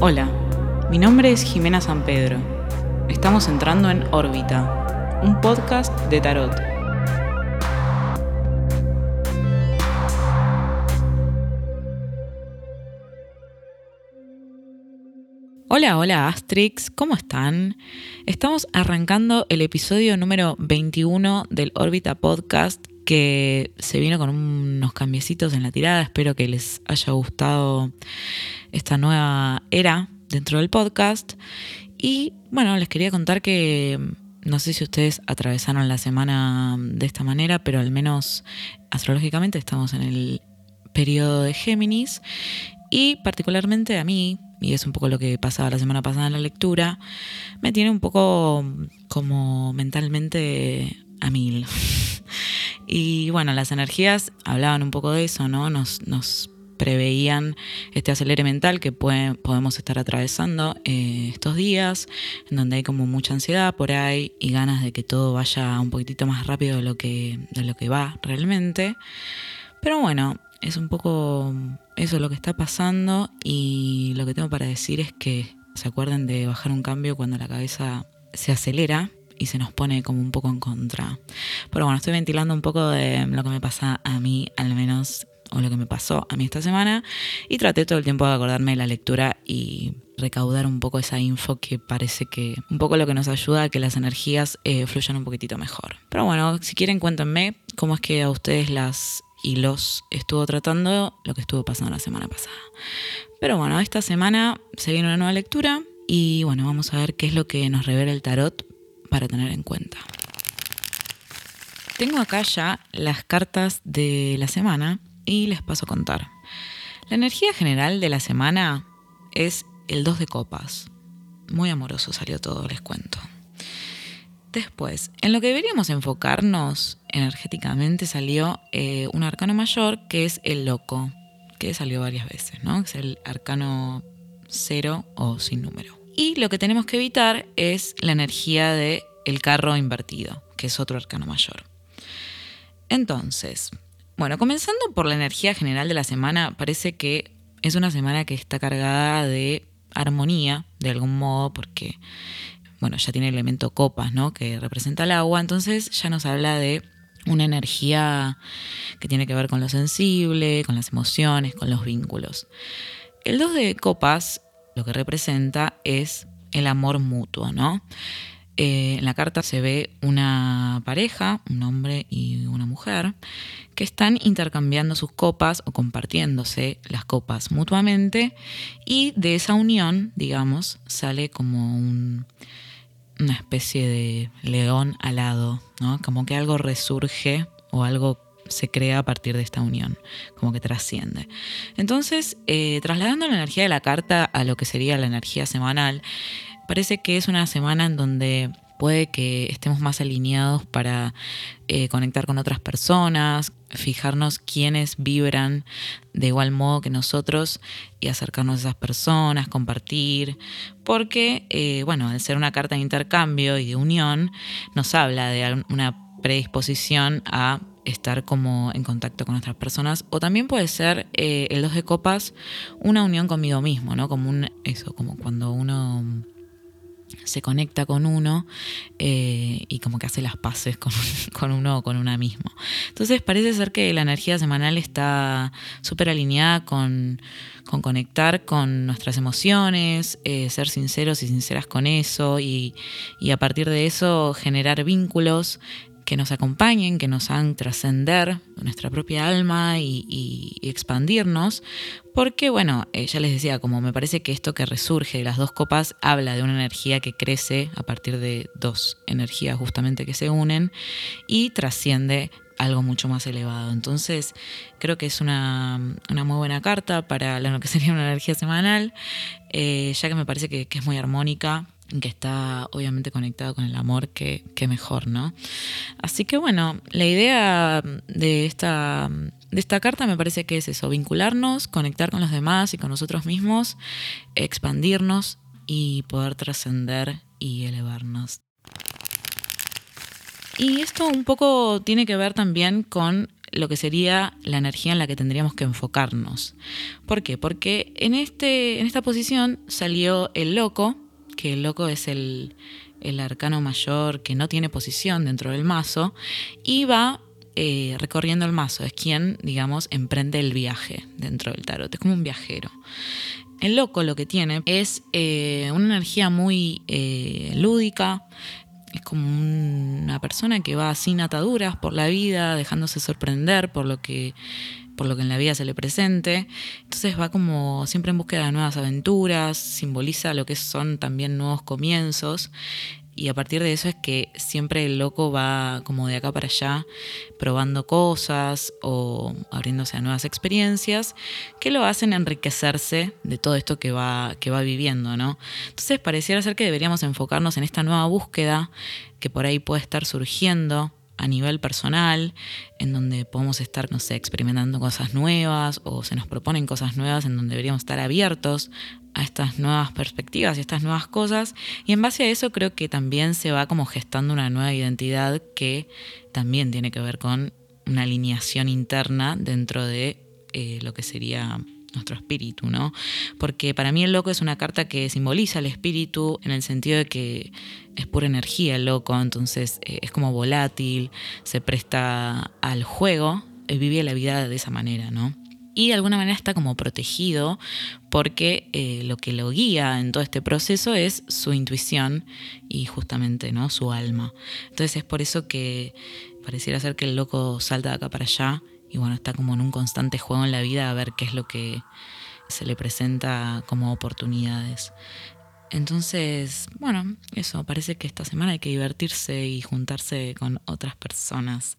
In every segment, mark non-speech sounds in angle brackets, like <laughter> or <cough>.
Hola, mi nombre es Jimena San Pedro. Estamos entrando en órbita, un podcast de tarot. Hola, hola Astrix, ¿cómo están? Estamos arrancando el episodio número 21 del Órbita Podcast que se vino con unos cambiecitos en la tirada. Espero que les haya gustado esta nueva era dentro del podcast. Y bueno, les quería contar que no sé si ustedes atravesaron la semana de esta manera, pero al menos astrológicamente estamos en el periodo de Géminis y particularmente a mí, y es un poco lo que pasaba la semana pasada en la lectura, me tiene un poco como mentalmente a mil. Y bueno, las energías hablaban un poco de eso, ¿no? Nos, nos preveían este acelere mental que podemos estar atravesando eh, estos días, en donde hay como mucha ansiedad por ahí y ganas de que todo vaya un poquitito más rápido de lo que, de lo que va realmente. Pero bueno, es un poco eso lo que está pasando y lo que tengo para decir es que se acuerden de bajar un cambio cuando la cabeza se acelera y se nos pone como un poco en contra. Pero bueno, estoy ventilando un poco de lo que me pasa a mí, al menos, o lo que me pasó a mí esta semana, y traté todo el tiempo de acordarme de la lectura y recaudar un poco esa info que parece que un poco lo que nos ayuda a que las energías eh, fluyan un poquitito mejor. Pero bueno, si quieren cuéntenme cómo es que a ustedes las y los estuvo tratando lo que estuvo pasando la semana pasada. Pero bueno, esta semana se viene una nueva lectura y bueno, vamos a ver qué es lo que nos revela el tarot para tener en cuenta. Tengo acá ya las cartas de la semana y les paso a contar. La energía general de la semana es el 2 de copas. Muy amoroso salió todo, les cuento. Después, en lo que deberíamos enfocarnos energéticamente salió eh, un arcano mayor que es el loco, que salió varias veces, ¿no? Es el arcano cero o sin número. Y lo que tenemos que evitar es la energía del el carro invertido, que es otro arcano mayor. Entonces, bueno, comenzando por la energía general de la semana, parece que es una semana que está cargada de armonía, de algún modo, porque bueno, ya tiene el elemento copas, ¿no? Que representa el agua, entonces ya nos habla de una energía que tiene que ver con lo sensible, con las emociones, con los vínculos. El 2 de copas lo que representa es el amor mutuo, ¿no? Eh, en la carta se ve una pareja, un hombre y una mujer, que están intercambiando sus copas o compartiéndose las copas mutuamente y de esa unión, digamos, sale como un, una especie de león alado, ¿no? Como que algo resurge o algo se crea a partir de esta unión, como que trasciende. Entonces, eh, trasladando la energía de la carta a lo que sería la energía semanal, parece que es una semana en donde puede que estemos más alineados para eh, conectar con otras personas, fijarnos quiénes vibran de igual modo que nosotros y acercarnos a esas personas, compartir, porque, eh, bueno, al ser una carta de intercambio y de unión, nos habla de una predisposición a estar como en contacto con otras personas o también puede ser eh, el dos de copas una unión conmigo mismo, ¿no? Como un eso, como cuando uno se conecta con uno eh, y como que hace las paces con, <laughs> con, uno o con una mismo. Entonces parece ser que la energía semanal está súper alineada con, conectar con nuestras emociones, eh, ser sinceros y sinceras con eso y, y, a partir de eso generar vínculos que nos acompañen, que nos hagan trascender nuestra propia alma y, expandirnos, porque bueno, eh, ya les decía, como me parece que esto que resurge de las dos copas habla de una energía que crece a partir de dos energías justamente que se unen y trasciende algo mucho más elevado. Entonces, creo que es una, muy buena carta para lo que sería una energía semanal, eh, ya que me parece que es muy armónica que está obviamente conectado con el amor, que, mejor, ¿no? Así que bueno, la idea de esta, de esta carta me parece que es eso, vincularnos, conectar con los demás y con nosotros mismos, expandirnos y poder trascender y elevarnos. Y esto un poco tiene que ver también con lo que sería la energía en la que tendríamos que enfocarnos. ¿Por qué? Porque en, este, en esta posición salió el loco, que el loco es el, el arcano mayor que no tiene posición dentro del mazo, y va eh, recorriendo el mazo, es quien, digamos, emprende el viaje dentro del tarot, es como un viajero. El loco lo que tiene es eh, una energía muy eh, lúdica, es como una persona que va sin ataduras por la vida, dejándose sorprender por lo que por lo que en la vida se le presente. Entonces va como siempre en búsqueda de nuevas aventuras, simboliza lo que son también nuevos comienzos y a partir de eso es que siempre el loco va como de acá para allá probando cosas o abriéndose a nuevas experiencias que lo hacen enriquecerse de todo esto que va, que va viviendo, ¿no? Entonces pareciera ser que deberíamos enfocarnos en esta nueva búsqueda que por ahí puede estar surgiendo a nivel personal, en donde podemos estar, no sé, experimentando cosas nuevas o se nos proponen cosas nuevas en donde deberíamos estar abiertos a estas nuevas perspectivas y estas nuevas cosas. Y en base a eso creo que también se va como gestando una nueva identidad que también tiene que ver con una alineación interna dentro de eh, lo que sería nuestro espíritu, ¿no? Porque para mí el loco es una carta que simboliza el espíritu en el sentido de que es pura energía el loco, entonces eh, es como volátil, se presta al juego, eh, vive la vida de esa manera, ¿no? Y de alguna manera está como protegido porque eh, lo que lo guía en todo este proceso es su intuición y justamente ¿no? su alma. Entonces es por eso que pareciera ser que el loco salta de acá para allá y bueno, está como en un constante juego en la vida a ver qué es lo que se le presenta como oportunidades. Entonces, bueno, eso, parece que esta semana hay que divertirse y juntarse con otras personas.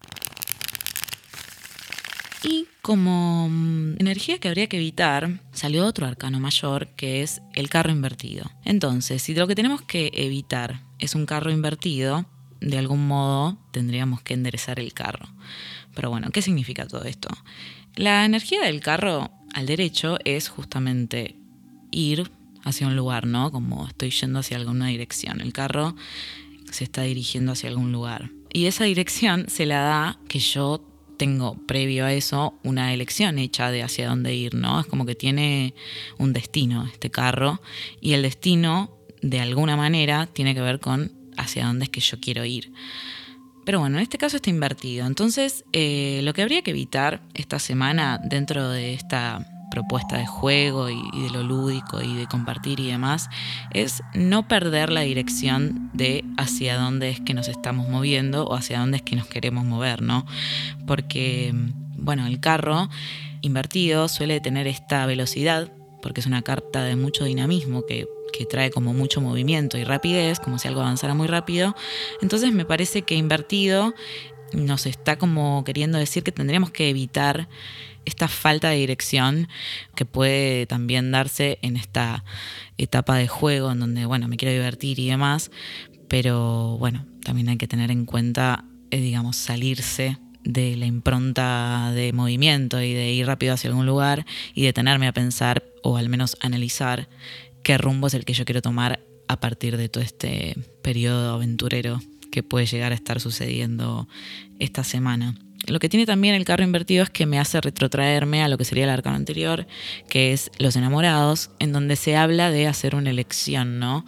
Y como mm, energía que habría que evitar, salió otro arcano mayor que es el carro invertido. Entonces, si lo que tenemos que evitar es un carro invertido, de algún modo tendríamos que enderezar el carro. Pero bueno, ¿qué significa todo esto? La energía del carro al derecho es justamente ir hacia un lugar, ¿no? Como estoy yendo hacia alguna dirección. El carro se está dirigiendo hacia algún lugar. Y esa dirección se la da que yo tengo previo a eso una elección hecha de hacia dónde ir, ¿no? Es como que tiene un destino este carro y el destino de alguna manera tiene que ver con hacia dónde es que yo quiero ir. Pero bueno, en este caso está invertido. Entonces, eh, lo que habría que evitar esta semana dentro de esta propuesta de juego y, de lo lúdico y de compartir y demás, es no perder la dirección de hacia dónde es que nos estamos moviendo o hacia dónde es que nos queremos mover, ¿no? Porque, bueno, el carro invertido suele tener esta velocidad, porque es una carta de mucho dinamismo que que trae como mucho movimiento y rapidez, como si algo avanzara muy rápido. Entonces me parece que invertido nos está como queriendo decir que tendríamos que evitar esta falta de dirección que puede también darse en esta etapa de juego en donde, bueno, me quiero divertir y demás, pero bueno, también hay que tener en cuenta, eh, digamos, salirse de la impronta de movimiento y de ir rápido hacia algún lugar y detenerme a pensar o al menos analizar qué rumbo es el que yo quiero tomar a partir de todo este periodo aventurero que puede llegar a estar sucediendo esta semana. Lo que tiene también el carro invertido es que me hace retrotraerme a lo que sería el arcano anterior, que es los enamorados, en donde se habla de hacer una elección, ¿no?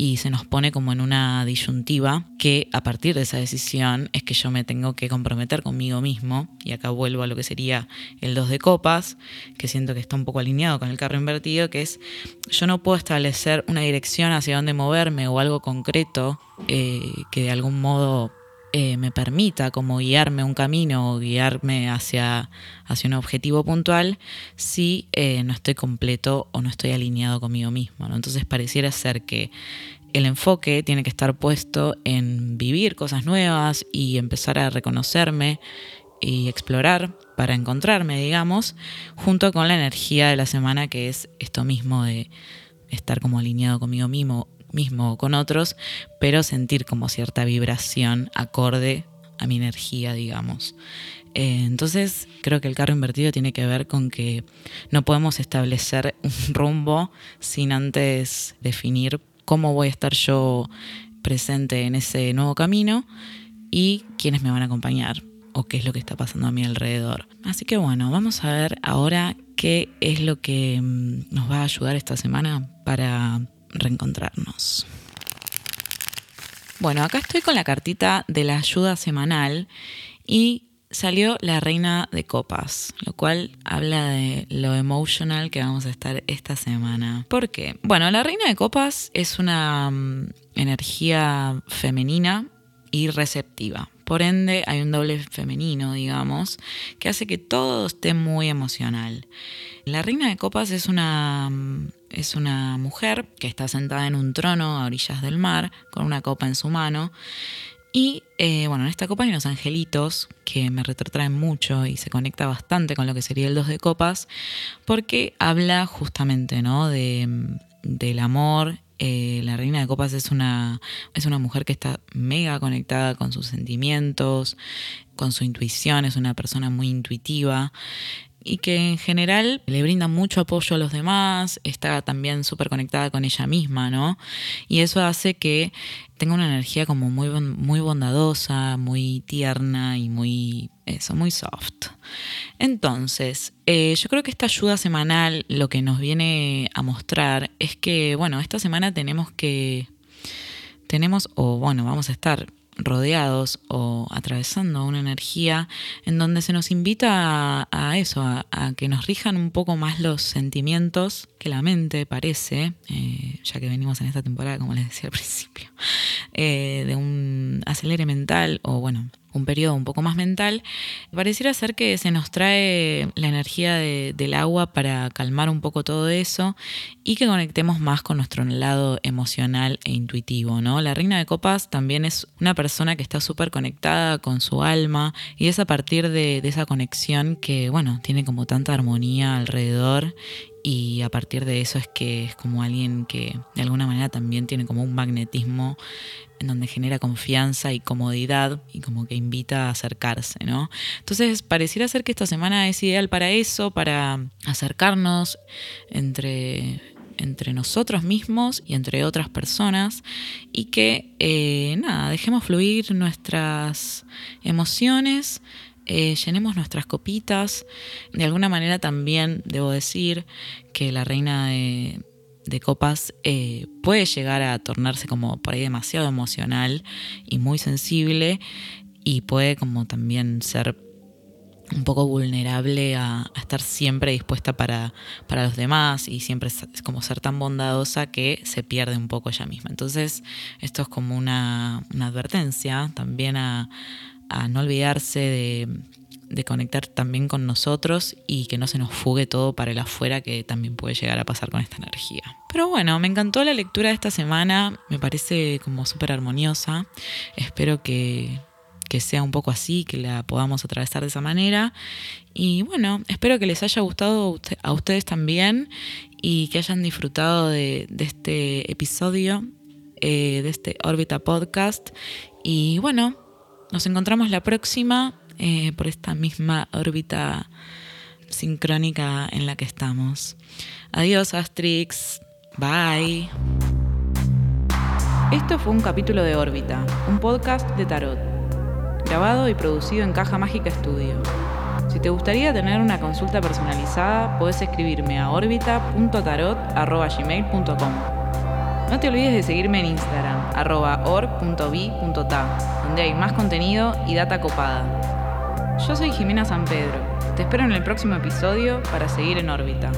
Y se nos pone como en una disyuntiva que a partir de esa decisión es que yo me tengo que comprometer conmigo mismo. Y acá vuelvo a lo que sería el 2 de copas, que siento que está un poco alineado con el carro invertido, que es yo no puedo establecer una dirección hacia dónde moverme o algo concreto eh, que de algún modo eh, me permita como guiarme un camino o guiarme hacia, hacia un objetivo puntual si eh, no estoy completo o no estoy alineado conmigo mismo. Entonces pareciera ser que el enfoque tiene que estar puesto en vivir cosas nuevas y empezar a reconocerme y explorar para encontrarme, digamos, junto con la energía de la semana que es esto mismo de estar como alineado conmigo mismo mismo o con otros, pero sentir como cierta vibración acorde a mi energía, digamos. Eh, entonces creo que el carro invertido tiene que ver con que no podemos establecer <laughs> un rumbo sin antes definir cómo voy a estar yo presente en ese nuevo camino y quiénes me van a acompañar. o qué es lo que está pasando a mi alrededor. Así que bueno, vamos a ver ahora qué es lo que mm, nos va a ayudar esta semana para reencontrarnos. Bueno, acá estoy con la cartita de la ayuda semanal y salió la reina de copas, lo cual habla de lo emotional que vamos a estar esta semana. ¿Por qué? Bueno, la reina de copas es una mm, energía femenina y receptiva. Por ende, hay un doble femenino, digamos, que hace que todo esté muy emocional. La reina de copas es una, mm, es una mujer que está sentada en un trono a orillas del mar, con una copa en su mano, y eh, bueno, en esta copa hay unos angelitos que me retrotraen mucho y se conecta bastante con lo que sería el dos de copas, porque habla justamente ¿no? de, del amor. Eh, la reina de copas es una, es una mujer que está mega conectada con sus sentimientos, con su intuición, es una persona muy intuitiva y que en general le brinda mucho apoyo a los demás, está también súper conectada con ella misma, ¿no? Y eso hace que tenga una energía como muy, muy bondadosa, muy tierna y muy, eso, muy soft. Entonces, eh, yo creo que esta ayuda semanal lo que nos viene a mostrar es que, bueno, esta semana tenemos que, tenemos, o bueno, vamos a estar rodeados o atravesando una energía en donde se nos invita a, eso, a, que nos rijan un poco más los sentimientos que la mente parece, eh, ya que venimos en esta temporada, como les decía al principio, eh, de un acelere mental o bueno, un periodo un poco más mental, pareciera ser que se nos trae la energía del agua para calmar un poco todo eso y que conectemos más con nuestro lado emocional e intuitivo, ¿no? La reina de copas también es una persona que está súper conectada con su alma y es a partir de, de esa conexión que, bueno, tiene como tanta armonía alrededor y a partir de eso es que es como alguien que de alguna manera también tiene como un magnetismo en donde genera confianza y comodidad y como que invita a acercarse, ¿no? Entonces pareciera ser que esta semana es ideal para eso, para acercarnos entre, entre nosotros mismos y entre otras personas y que, eh, nada, dejemos fluir nuestras emociones eh, llenemos nuestras copitas. De alguna manera también debo decir que la reina de, copas eh, puede llegar a tornarse como por ahí demasiado emocional y muy sensible y puede como también ser un poco vulnerable a, estar siempre dispuesta para, para, los demás y siempre es como ser tan bondadosa que se pierde un poco ella misma. Entonces esto es como una, una advertencia también a, a no olvidarse de, conectar también con nosotros y que no se nos fugue todo para el afuera que también puede llegar a pasar con esta energía. Pero bueno, me encantó la lectura de esta semana, me parece como súper armoniosa, espero que, que sea un poco así, que la podamos atravesar de esa manera. Y bueno, espero que les haya gustado a ustedes también y que hayan disfrutado de, de este episodio, eh, de este Órbita Podcast. Y bueno, nos encontramos la próxima eh, por esta misma órbita sincrónica en la que estamos. Adiós, Astrix. Bye. Esto fue un capítulo de Órbita, un podcast de tarot, grabado y producido en Caja Mágica Studio. Si te gustaría tener una consulta personalizada, puedes escribirme a orbita.tarot.gmail.com. No te olvides de seguirme en Instagram, or.bi.ta, donde hay más contenido y data copada. Yo soy Jimena San Pedro. Te espero en el próximo episodio para seguir en órbita.